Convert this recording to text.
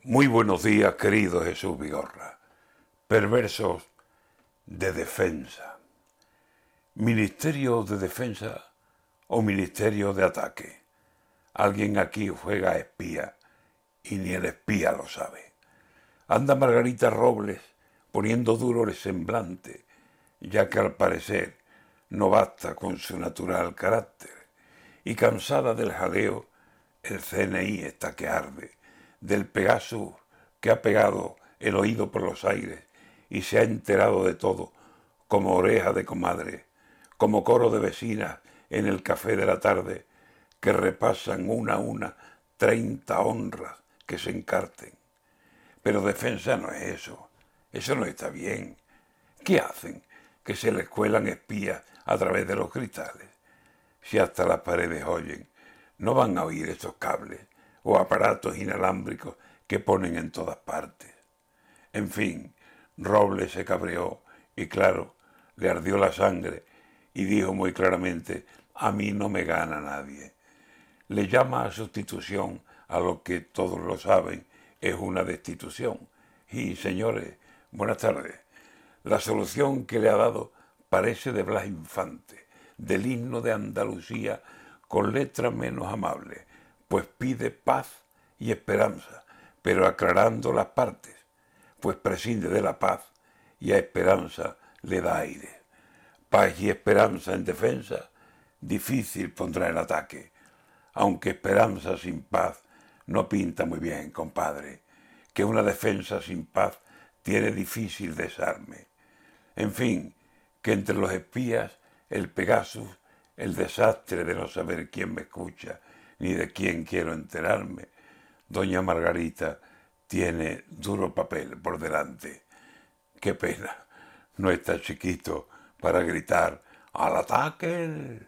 Muy buenos días, querido Jesús Vigorra. Perversos de defensa. Ministerio de defensa o ministerio de ataque. Alguien aquí juega espía y ni el espía lo sabe. Anda Margarita Robles poniendo duro el semblante, ya que al parecer no basta con su natural carácter, y cansada del jaleo, el CNI está que arde del Pegasus que ha pegado el oído por los aires y se ha enterado de todo, como oreja de comadre, como coro de vecinas en el café de la tarde, que repasan una a una treinta honras que se encarten. Pero defensa no es eso, eso no está bien. ¿Qué hacen? Que se les cuelan espías a través de los cristales. Si hasta las paredes oyen, no van a oír esos cables o aparatos inalámbricos que ponen en todas partes. En fin, Robles se cabreó y claro, le ardió la sangre y dijo muy claramente, a mí no me gana nadie. Le llama a sustitución a lo que todos lo saben es una destitución. Y señores, buenas tardes. La solución que le ha dado parece de Blas Infante, del himno de Andalucía con letra menos amable pues pide paz y esperanza, pero aclarando las partes, pues prescinde de la paz y a esperanza le da aire. Paz y esperanza en defensa, difícil pondrá el ataque, aunque esperanza sin paz no pinta muy bien, compadre, que una defensa sin paz tiene difícil desarme. En fin, que entre los espías, el Pegasus, el desastre de no saber quién me escucha, ni de quién quiero enterarme, doña Margarita tiene duro papel por delante. Qué pena, no está chiquito para gritar al ataque.